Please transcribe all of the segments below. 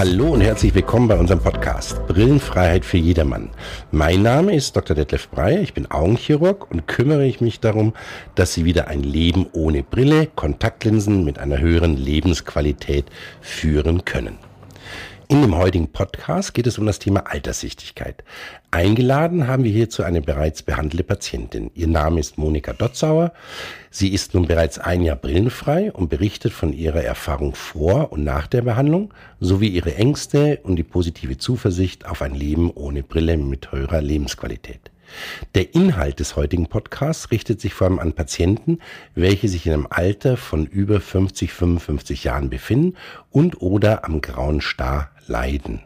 Hallo und herzlich willkommen bei unserem Podcast Brillenfreiheit für jedermann. Mein Name ist Dr. Detlef Breyer, ich bin Augenchirurg und kümmere ich mich darum, dass Sie wieder ein Leben ohne Brille, Kontaktlinsen mit einer höheren Lebensqualität führen können. In dem heutigen Podcast geht es um das Thema Alterssichtigkeit. Eingeladen haben wir hierzu eine bereits behandelte Patientin. Ihr Name ist Monika Dotzauer. Sie ist nun bereits ein Jahr brillenfrei und berichtet von ihrer Erfahrung vor und nach der Behandlung sowie ihre Ängste und die positive Zuversicht auf ein Leben ohne Brille mit höherer Lebensqualität. Der Inhalt des heutigen Podcasts richtet sich vor allem an Patienten, welche sich in einem Alter von über 50, 55 Jahren befinden und oder am grauen Star leiden.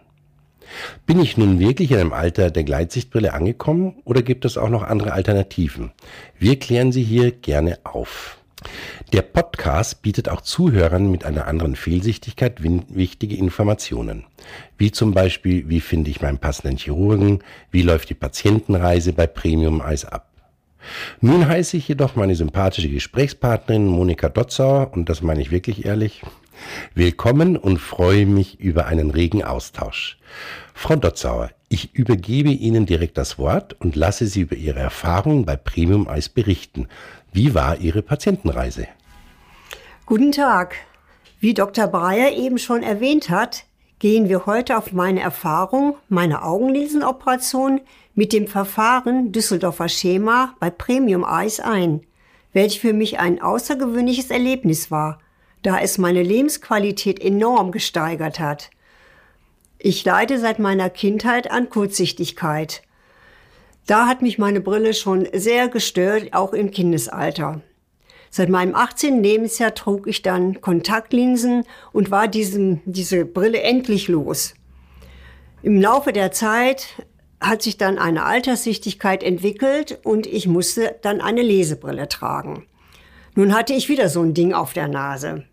Bin ich nun wirklich in einem Alter der Gleitsichtbrille angekommen oder gibt es auch noch andere Alternativen? Wir klären sie hier gerne auf. Der Podcast bietet auch Zuhörern mit einer anderen Fehlsichtigkeit wichtige Informationen. Wie zum Beispiel, wie finde ich meinen passenden Chirurgen, wie läuft die Patientenreise bei Premium Eis ab. Nun heiße ich jedoch meine sympathische Gesprächspartnerin Monika Dotzauer, und das meine ich wirklich ehrlich, willkommen und freue mich über einen regen Austausch. Frau Dotzauer, ich übergebe Ihnen direkt das Wort und lasse Sie über Ihre Erfahrungen bei Premium Eis berichten. Wie war Ihre Patientenreise? Guten Tag. Wie Dr. Breyer eben schon erwähnt hat, gehen wir heute auf meine Erfahrung, meine Augenlinsenoperation mit dem Verfahren Düsseldorfer Schema bei Premium Eyes ein, welch für mich ein außergewöhnliches Erlebnis war, da es meine Lebensqualität enorm gesteigert hat. Ich leide seit meiner Kindheit an Kurzsichtigkeit da hat mich meine Brille schon sehr gestört, auch im Kindesalter. Seit meinem 18. Lebensjahr trug ich dann Kontaktlinsen und war diesem, diese Brille endlich los. Im Laufe der Zeit hat sich dann eine Alterssichtigkeit entwickelt und ich musste dann eine Lesebrille tragen. Nun hatte ich wieder so ein Ding auf der Nase.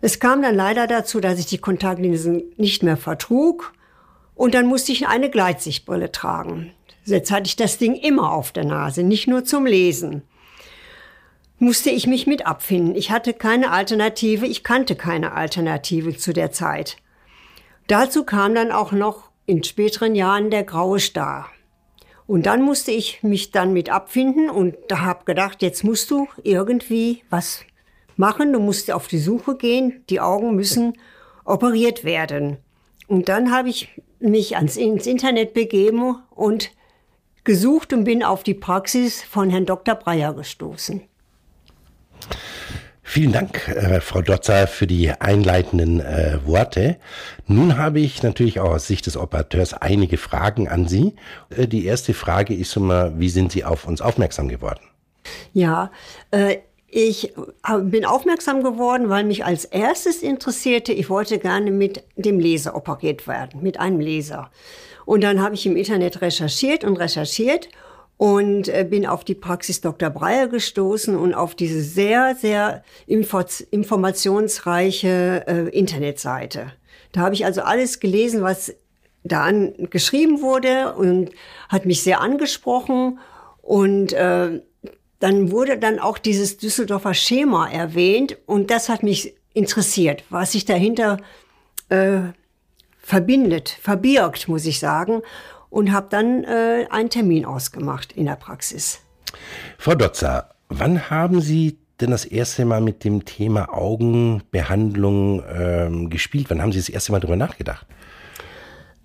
Es kam dann leider dazu, dass ich die Kontaktlinsen nicht mehr vertrug und dann musste ich eine Gleitsichtbrille tragen. Jetzt hatte ich das Ding immer auf der Nase, nicht nur zum Lesen. Musste ich mich mit abfinden. Ich hatte keine Alternative, ich kannte keine Alternative zu der Zeit. Dazu kam dann auch noch in späteren Jahren der graue Star. Und dann musste ich mich dann mit abfinden und da habe gedacht, jetzt musst du irgendwie was machen, du musst auf die Suche gehen, die Augen müssen operiert werden. Und dann habe ich mich ans, ins Internet begeben und gesucht und bin auf die Praxis von Herrn Dr. Breyer gestoßen. Vielen Dank, äh, Frau Dotzer, für die einleitenden äh, Worte. Nun habe ich natürlich auch aus Sicht des Operateurs einige Fragen an Sie. Äh, die erste Frage ist immer, wie sind Sie auf uns aufmerksam geworden? Ja, äh, ich bin aufmerksam geworden, weil mich als erstes interessierte, ich wollte gerne mit dem Laser operiert werden, mit einem Laser. Und dann habe ich im Internet recherchiert und recherchiert und äh, bin auf die Praxis Dr. Breyer gestoßen und auf diese sehr, sehr info informationsreiche äh, Internetseite. Da habe ich also alles gelesen, was da geschrieben wurde und hat mich sehr angesprochen. Und äh, dann wurde dann auch dieses Düsseldorfer Schema erwähnt und das hat mich interessiert, was sich dahinter äh, verbindet, verbirgt, muss ich sagen, und habe dann äh, einen Termin ausgemacht in der Praxis. Frau Dotzer, wann haben Sie denn das erste Mal mit dem Thema Augenbehandlung ähm, gespielt? Wann haben Sie das erste Mal darüber nachgedacht?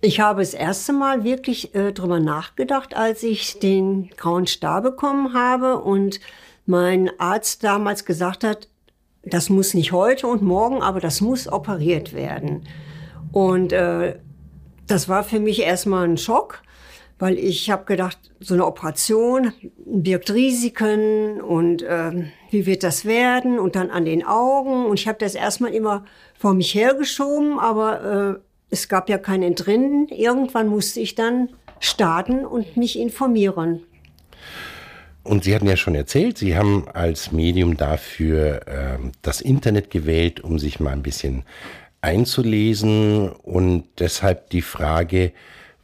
Ich habe das erste Mal wirklich äh, darüber nachgedacht, als ich den grauen Star bekommen habe und mein Arzt damals gesagt hat, das muss nicht heute und morgen, aber das muss operiert werden. Und äh, das war für mich erstmal ein Schock, weil ich habe gedacht, so eine Operation birgt Risiken und äh, wie wird das werden und dann an den Augen. Und ich habe das erstmal immer vor mich hergeschoben, aber äh, es gab ja kein Entrinnen. Irgendwann musste ich dann starten und mich informieren. Und Sie hatten ja schon erzählt, Sie haben als Medium dafür äh, das Internet gewählt, um sich mal ein bisschen einzulesen und deshalb die Frage,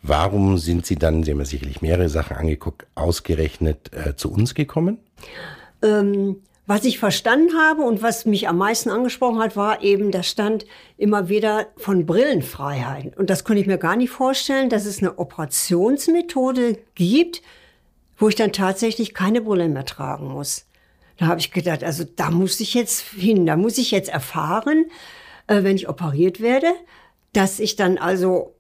warum sind Sie dann, Sie haben ja sicherlich mehrere Sachen angeguckt, ausgerechnet äh, zu uns gekommen? Ähm, was ich verstanden habe und was mich am meisten angesprochen hat, war eben, da stand immer wieder von Brillenfreiheit. Und das konnte ich mir gar nicht vorstellen, dass es eine Operationsmethode gibt, wo ich dann tatsächlich keine Brille mehr tragen muss. Da habe ich gedacht, also da muss ich jetzt hin, da muss ich jetzt erfahren, äh, wenn ich operiert werde, dass ich dann also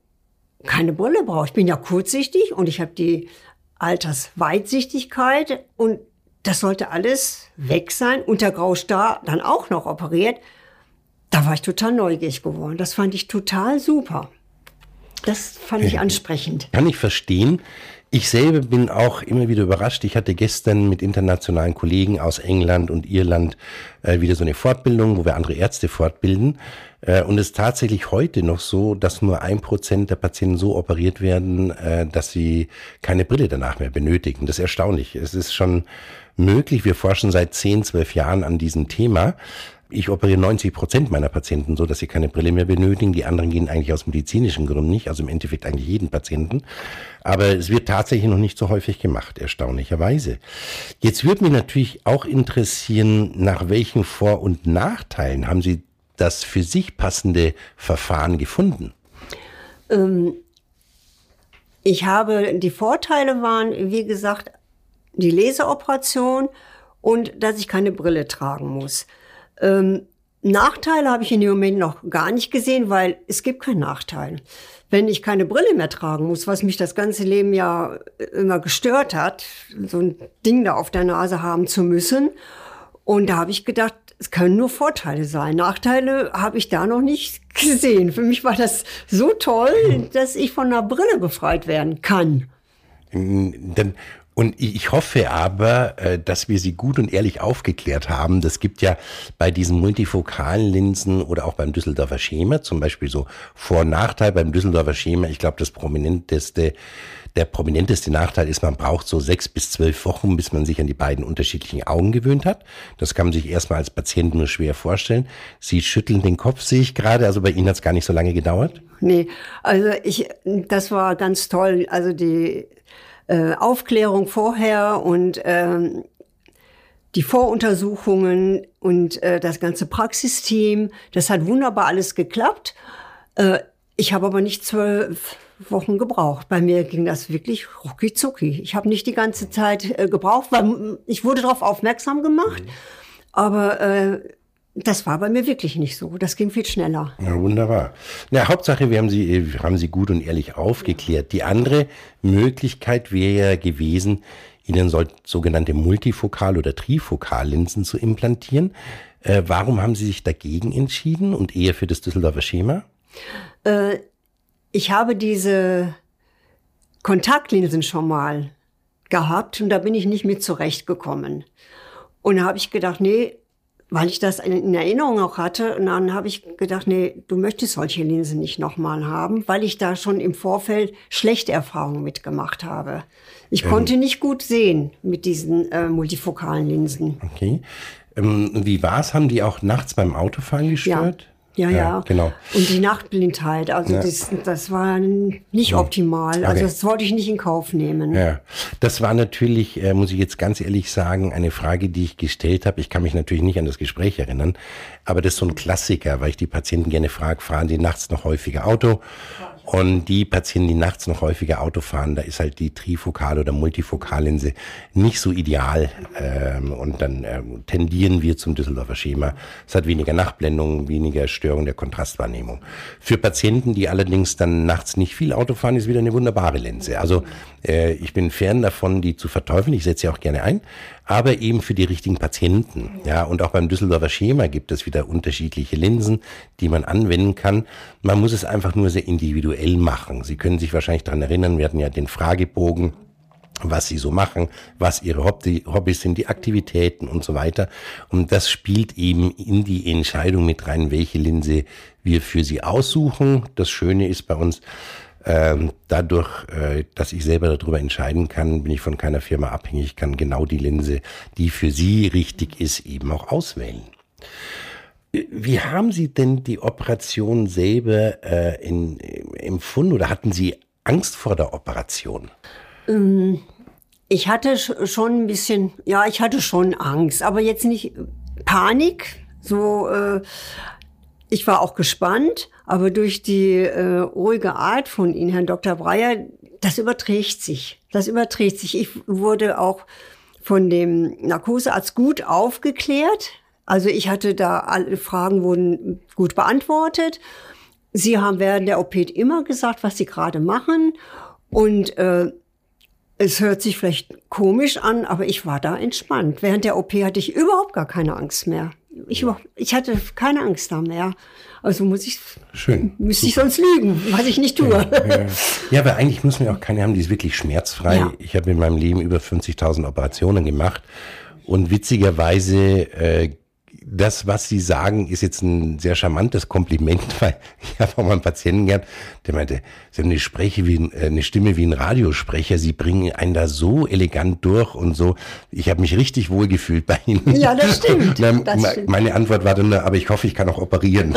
keine Brille brauche. Ich bin ja kurzsichtig und ich habe die Altersweitsichtigkeit und das sollte alles weg sein und der Graustar dann auch noch operiert. Da war ich total neugierig geworden. Das fand ich total super. Das fand ich ansprechend. Kann ich verstehen. Ich selber bin auch immer wieder überrascht. Ich hatte gestern mit internationalen Kollegen aus England und Irland äh, wieder so eine Fortbildung, wo wir andere Ärzte fortbilden. Äh, und es ist tatsächlich heute noch so, dass nur ein Prozent der Patienten so operiert werden, äh, dass sie keine Brille danach mehr benötigen. Das ist erstaunlich. Es ist schon möglich. Wir forschen seit 10, 12 Jahren an diesem Thema. Ich operiere 90 Prozent meiner Patienten so, dass sie keine Brille mehr benötigen. Die anderen gehen eigentlich aus medizinischen Gründen nicht, also im Endeffekt eigentlich jeden Patienten. Aber es wird tatsächlich noch nicht so häufig gemacht, erstaunlicherweise. Jetzt würde mich natürlich auch interessieren, nach welchen Vor- und Nachteilen haben Sie das für sich passende Verfahren gefunden? Ähm, ich habe, die Vorteile waren, wie gesagt, die Laseroperation und dass ich keine Brille tragen muss. Ähm, Nachteile habe ich in dem Moment noch gar nicht gesehen, weil es gibt keinen Nachteil. Wenn ich keine Brille mehr tragen muss, was mich das ganze Leben ja immer gestört hat, so ein Ding da auf der Nase haben zu müssen. Und da habe ich gedacht, es können nur Vorteile sein. Nachteile habe ich da noch nicht gesehen. Für mich war das so toll, dass ich von einer Brille befreit werden kann. Dann und ich hoffe aber, äh, dass wir Sie gut und ehrlich aufgeklärt haben. Das gibt ja bei diesen multifokalen Linsen oder auch beim Düsseldorfer Schema zum Beispiel so Vor- und Nachteil beim Düsseldorfer Schema. Ich glaube, das prominenteste der prominenteste Nachteil ist, man braucht so sechs bis zwölf Wochen, bis man sich an die beiden unterschiedlichen Augen gewöhnt hat. Das kann man sich erstmal als Patient nur schwer vorstellen. Sie schütteln den Kopf, sehe ich gerade. Also bei Ihnen hat es gar nicht so lange gedauert? Nee, also ich, das war ganz toll. Also die äh, Aufklärung vorher und ähm, die Voruntersuchungen und äh, das ganze Praxisteam, das hat wunderbar alles geklappt. Äh, ich habe aber nicht zwölf Wochen gebraucht. Bei mir ging das wirklich rucki zucki. Ich habe nicht die ganze Zeit äh, gebraucht, weil ich wurde darauf aufmerksam gemacht. Mhm. Aber äh, das war bei mir wirklich nicht so. Das ging viel schneller. Ja, wunderbar. Na, Hauptsache, wir haben Sie, wir haben Sie gut und ehrlich aufgeklärt. Die andere Möglichkeit wäre ja gewesen, Ihnen sogenannte Multifokal- oder Trifokallinsen zu implantieren. Äh, warum haben Sie sich dagegen entschieden und eher für das Düsseldorfer Schema? Äh, ich habe diese Kontaktlinsen schon mal gehabt und da bin ich nicht mit zurechtgekommen. Und da habe ich gedacht, nee, weil ich das in Erinnerung auch hatte. Und dann habe ich gedacht, nee, du möchtest solche Linsen nicht nochmal haben, weil ich da schon im Vorfeld schlechte Erfahrungen mitgemacht habe. Ich ähm. konnte nicht gut sehen mit diesen äh, multifokalen Linsen. Okay. Ähm, wie war's? Haben die auch nachts beim Autofahren gestört? Ja. Ja, ja, ja, genau. Und die Nachtblindheit, also ja. das, das war nicht optimal. Also okay. Also das wollte ich nicht in Kauf nehmen. Ja, das war natürlich, äh, muss ich jetzt ganz ehrlich sagen, eine Frage, die ich gestellt habe. Ich kann mich natürlich nicht an das Gespräch erinnern, aber das ist so ein Klassiker, weil ich die Patienten gerne frage, fahren die nachts noch häufiger Auto? Und die Patienten, die nachts noch häufiger Auto fahren, da ist halt die Trifokal- oder Multifokallinse nicht so ideal. Ähm, und dann ähm, tendieren wir zum Düsseldorfer Schema. Es hat weniger Nachtblendung, weniger Störung der Kontrastwahrnehmung. Für Patienten, die allerdings dann nachts nicht viel Auto fahren, ist wieder eine wunderbare Linse. Also äh, ich bin fern davon, die zu verteufeln. Ich setze sie auch gerne ein aber eben für die richtigen Patienten. Ja, und auch beim Düsseldorfer Schema gibt es wieder unterschiedliche Linsen, die man anwenden kann. Man muss es einfach nur sehr individuell machen. Sie können sich wahrscheinlich daran erinnern, wir hatten ja den Fragebogen was sie so machen, was ihre Hobbys sind, die Aktivitäten und so weiter. Und das spielt eben in die Entscheidung mit rein, welche Linse wir für sie aussuchen. Das Schöne ist bei uns, ähm, dadurch, äh, dass ich selber darüber entscheiden kann, bin ich von keiner Firma abhängig, kann genau die Linse, die für Sie richtig ist, eben auch auswählen. Wie haben Sie denn die Operation selber äh, in, empfunden oder hatten Sie Angst vor der Operation? Ähm, ich hatte schon ein bisschen, ja, ich hatte schon Angst, aber jetzt nicht Panik. So, äh, ich war auch gespannt, aber durch die äh, ruhige Art von Ihnen, Herrn Dr. Breyer, das überträgt sich. Das überträgt sich. Ich wurde auch von dem Narkosearzt gut aufgeklärt. Also ich hatte da alle Fragen wurden gut beantwortet. Sie haben während der OP immer gesagt, was Sie gerade machen. Und äh, es hört sich vielleicht komisch an, aber ich war da entspannt. Während der OP hatte ich überhaupt gar keine Angst mehr. Ich, ich hatte keine Angst da mehr. Also muss ich, Schön, müsste super. ich sonst lügen, was ich nicht tue. Ja, ja. ja, aber eigentlich müssen wir auch keine haben, die ist wirklich schmerzfrei. Ja. Ich habe in meinem Leben über 50.000 Operationen gemacht und witzigerweise äh, das, was Sie sagen, ist jetzt ein sehr charmantes Kompliment, weil ich habe auch mal einen Patienten gehabt, der meinte, Sie haben eine, Spreche wie, äh, eine Stimme wie ein Radiosprecher, Sie bringen einen da so elegant durch und so. Ich habe mich richtig wohl gefühlt bei Ihnen. Ja, das stimmt. Na, das stimmt. Meine Antwort war dann, aber ich hoffe, ich kann auch operieren.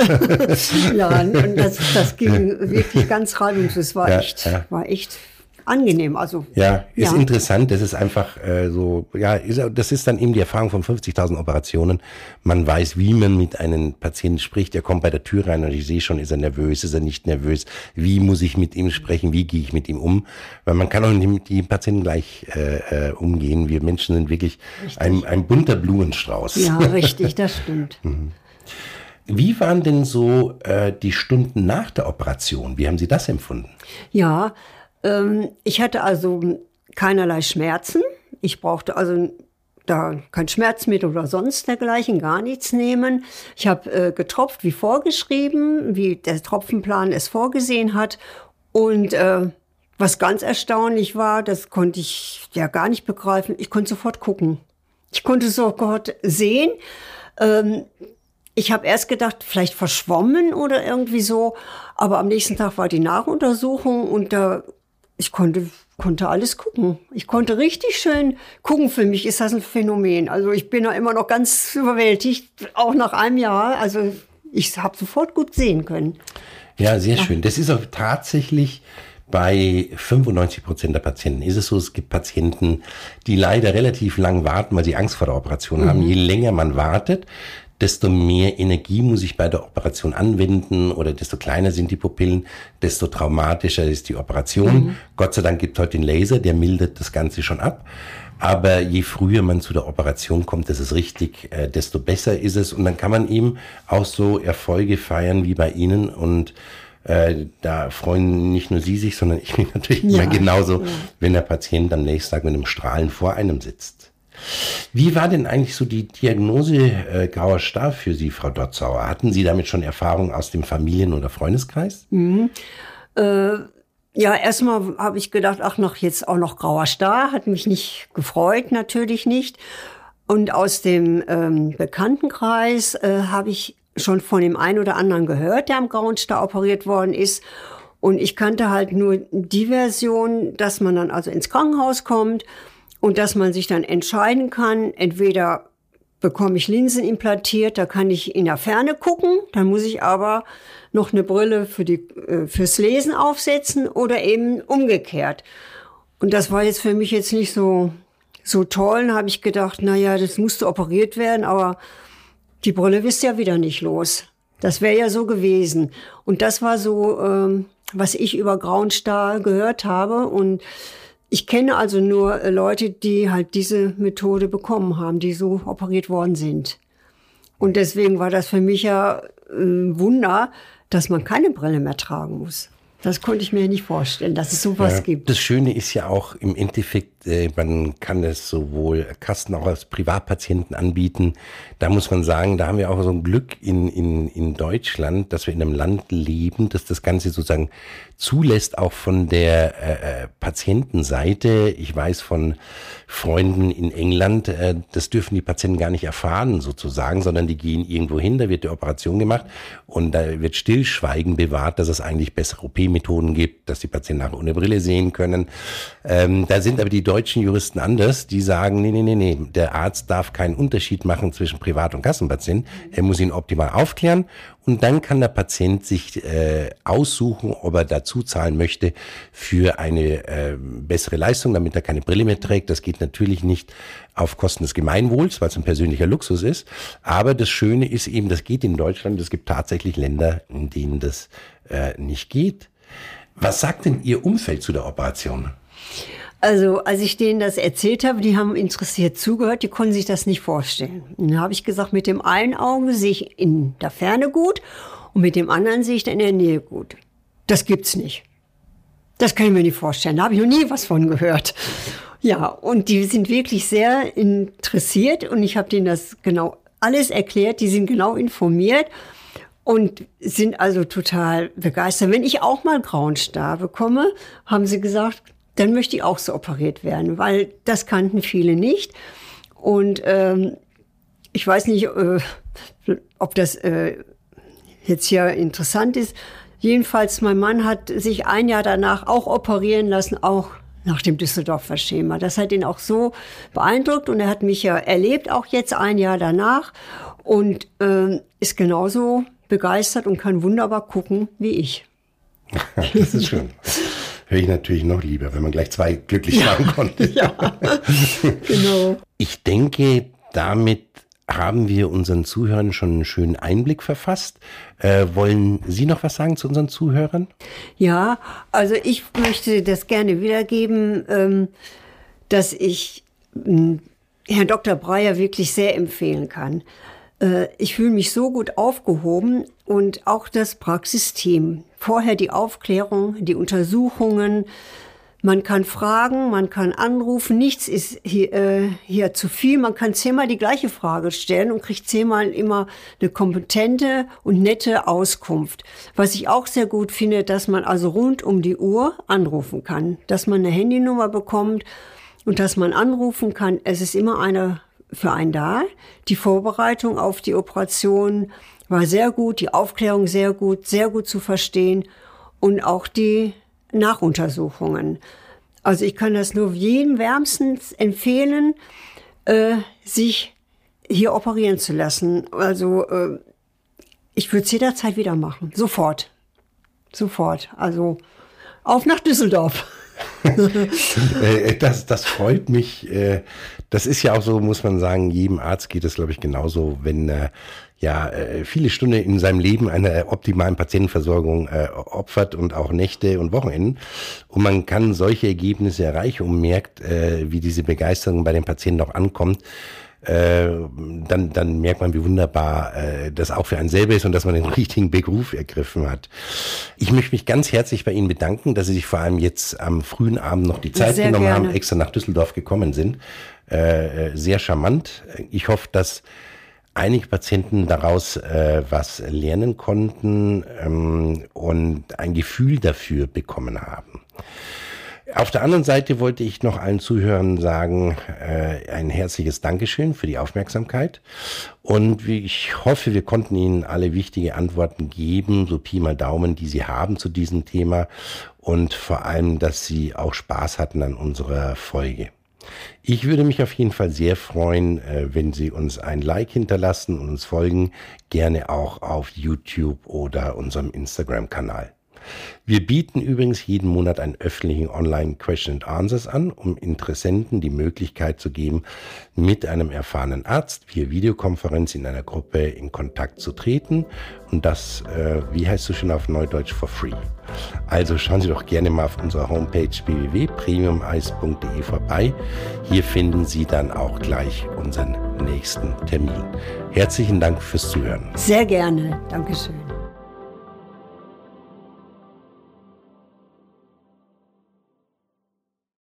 ja, und das, das ging wirklich ganz reibungslos. War ja, echt, ja. war echt angenehm. Also ja, ist ja. interessant. Das ist einfach äh, so, ja, ist, das ist dann eben die Erfahrung von 50.000 Operationen. Man weiß, wie man mit einem Patienten spricht. Er kommt bei der Tür rein und ich sehe schon, ist er nervös, ist er nicht nervös. Wie muss ich mit ihm sprechen? Wie gehe ich mit ihm um? Weil man kann auch nicht mit jedem Patienten gleich äh, äh, umgehen. Wir Menschen sind wirklich ein, ein bunter Blumenstrauß. Ja, richtig, das stimmt. mhm. Wie waren denn so äh, die Stunden nach der Operation? Wie haben Sie das empfunden? Ja, ich hatte also keinerlei Schmerzen. Ich brauchte also da kein Schmerzmittel oder sonst dergleichen, gar nichts nehmen. Ich habe äh, getropft wie vorgeschrieben, wie der Tropfenplan es vorgesehen hat. Und äh, was ganz erstaunlich war, das konnte ich ja gar nicht begreifen, ich konnte sofort gucken. Ich konnte sofort sehen. Ähm, ich habe erst gedacht, vielleicht verschwommen oder irgendwie so, aber am nächsten Tag war die Nachuntersuchung und da ich konnte, konnte alles gucken. Ich konnte richtig schön gucken. Für mich ist das ein Phänomen. Also ich bin da immer noch ganz überwältigt, auch nach einem Jahr. Also ich habe sofort gut sehen können. Ja, sehr ja. schön. Das ist auch tatsächlich bei 95 Prozent der Patienten ist es so, es gibt Patienten, die leider relativ lang warten, weil sie Angst vor der Operation mhm. haben. Je länger man wartet, desto mehr Energie muss ich bei der Operation anwenden oder desto kleiner sind die Pupillen, desto traumatischer ist die Operation. Mhm. Gott sei Dank gibt heute den Laser, der mildert das Ganze schon ab. Aber je früher man zu der Operation kommt, das ist richtig, äh, desto besser ist es. Und dann kann man eben auch so Erfolge feiern wie bei Ihnen. Und äh, da freuen nicht nur Sie sich, sondern ich mich natürlich ja. immer genauso, ja. wenn der Patient am nächsten Tag mit einem Strahlen vor einem sitzt. Wie war denn eigentlich so die Diagnose äh, grauer Star für Sie, Frau Dotzauer? Hatten Sie damit schon Erfahrung aus dem Familien- oder Freundeskreis? Mhm. Äh, ja, erstmal habe ich gedacht, ach noch jetzt auch noch grauer Star, hat mich nicht gefreut, natürlich nicht. Und aus dem ähm, Bekanntenkreis äh, habe ich schon von dem einen oder anderen gehört, der am grauen Star operiert worden ist. Und ich kannte halt nur die Version, dass man dann also ins Krankenhaus kommt und dass man sich dann entscheiden kann, entweder bekomme ich Linsen implantiert, da kann ich in der Ferne gucken, dann muss ich aber noch eine Brille für die, äh, fürs Lesen aufsetzen oder eben umgekehrt. Und das war jetzt für mich jetzt nicht so, so toll. Dann habe ich gedacht, na ja, das musste operiert werden, aber die Brille wisst ja wieder nicht los. Das wäre ja so gewesen. Und das war so, ähm, was ich über Grauenstar gehört habe. Und ich kenne also nur äh, Leute, die halt diese Methode bekommen haben, die so operiert worden sind. Und deswegen war das für mich ja ein äh, Wunder, dass man keine Brille mehr tragen muss. Das konnte ich mir nicht vorstellen, dass es sowas ja, gibt. Das Schöne ist ja auch im Endeffekt, äh, man kann es sowohl Kasten auch als Privatpatienten anbieten. Da muss man sagen, da haben wir auch so ein Glück in, in, in Deutschland, dass wir in einem Land leben, dass das Ganze sozusagen zulässt, auch von der äh, äh Patientenseite. Ich weiß von Freunden in England, äh, das dürfen die Patienten gar nicht erfahren sozusagen, sondern die gehen irgendwo hin, da wird die Operation gemacht und da wird Stillschweigen bewahrt, dass es eigentlich bessere OP-Methoden gibt, dass die Patienten nachher ohne Brille sehen können. Ähm, da sind aber die deutschen Juristen anders. Die sagen, nee, nee, nee, nee, der Arzt darf keinen Unterschied machen zwischen Privat- und Kassenpatient. Er muss ihn optimal aufklären und dann kann der Patient sich äh, aussuchen, ob er dazu zahlen möchte für eine äh, bessere Leistung, damit er keine Brille mehr trägt. Das geht natürlich nicht auf Kosten des Gemeinwohls, weil es ein persönlicher Luxus ist. Aber das Schöne ist eben, das geht in Deutschland. Es gibt tatsächlich Länder, in denen das äh, nicht geht. Was sagt denn Ihr Umfeld zu der Operation? Also, als ich denen das erzählt habe, die haben interessiert zugehört, die konnten sich das nicht vorstellen. dann habe ich gesagt, mit dem einen Auge sehe ich in der Ferne gut und mit dem anderen sehe ich in der Nähe gut. Das gibt's nicht. Das kann ich mir nicht vorstellen. Da habe ich noch nie was von gehört. Ja, und die sind wirklich sehr interessiert und ich habe denen das genau alles erklärt. Die sind genau informiert und sind also total begeistert. Wenn ich auch mal grauen Star bekomme, haben sie gesagt, dann möchte ich auch so operiert werden, weil das kannten viele nicht. Und ähm, ich weiß nicht, äh, ob das äh, jetzt hier interessant ist. Jedenfalls, mein Mann hat sich ein Jahr danach auch operieren lassen, auch nach dem Düsseldorfer Schema. Das hat ihn auch so beeindruckt und er hat mich ja erlebt, auch jetzt ein Jahr danach und äh, ist genauso begeistert und kann wunderbar gucken wie ich. das ist schön. Höre ich natürlich noch lieber, wenn man gleich zwei glücklich ja. machen konnte. Ja, genau. Ich denke, damit haben wir unseren Zuhörern schon einen schönen Einblick verfasst. Äh, wollen Sie noch was sagen zu unseren Zuhörern? Ja, also ich möchte das gerne wiedergeben, ähm, dass ich äh, Herrn Dr. Breyer wirklich sehr empfehlen kann. Äh, ich fühle mich so gut aufgehoben und auch das Praxisteam. Vorher die Aufklärung, die Untersuchungen, man kann fragen, man kann anrufen, nichts ist hier, äh, hier zu viel. Man kann zehnmal die gleiche Frage stellen und kriegt zehnmal immer eine kompetente und nette Auskunft. Was ich auch sehr gut finde, dass man also rund um die Uhr anrufen kann, dass man eine Handynummer bekommt und dass man anrufen kann. Es ist immer einer für einen da. Die Vorbereitung auf die Operation war sehr gut, die Aufklärung sehr gut, sehr gut zu verstehen und auch die Nachuntersuchungen. Also ich kann das nur jedem wärmstens empfehlen, äh, sich hier operieren zu lassen. Also äh, ich würde es jederzeit wieder machen. Sofort. Sofort. Also auf nach Düsseldorf. Äh, das, das freut mich. Äh, das ist ja auch so, muss man sagen, jedem Arzt geht es, glaube ich, genauso, wenn er ja äh, viele Stunden in seinem Leben einer optimalen Patientenversorgung äh, opfert und auch Nächte und Wochenenden. Und man kann solche Ergebnisse erreichen und merkt, äh, wie diese Begeisterung bei den Patienten auch ankommt. Äh, dann, dann merkt man, wie wunderbar äh, das auch für einen selber ist und dass man den richtigen Beruf ergriffen hat. Ich möchte mich ganz herzlich bei Ihnen bedanken, dass Sie sich vor allem jetzt am frühen Abend noch die Zeit sehr genommen gerne. haben, extra nach Düsseldorf gekommen sind. Äh, äh sehr charmant. Ich hoffe, dass einige Patienten daraus äh, was lernen konnten ähm, und ein Gefühl dafür bekommen haben. Auf der anderen Seite wollte ich noch allen Zuhörern sagen, äh, ein herzliches Dankeschön für die Aufmerksamkeit. Und ich hoffe, wir konnten Ihnen alle wichtige Antworten geben, so Pi mal Daumen, die Sie haben zu diesem Thema. Und vor allem, dass Sie auch Spaß hatten an unserer Folge. Ich würde mich auf jeden Fall sehr freuen, äh, wenn Sie uns ein Like hinterlassen und uns folgen, gerne auch auf YouTube oder unserem Instagram-Kanal. Wir bieten übrigens jeden Monat einen öffentlichen Online Question and Answers an, um Interessenten die Möglichkeit zu geben, mit einem erfahrenen Arzt via Videokonferenz in einer Gruppe in Kontakt zu treten. Und das, äh, wie heißt du schon auf Neudeutsch, for free. Also schauen Sie doch gerne mal auf unserer Homepage www.premiumeis.de vorbei. Hier finden Sie dann auch gleich unseren nächsten Termin. Herzlichen Dank fürs Zuhören. Sehr gerne. Dankeschön.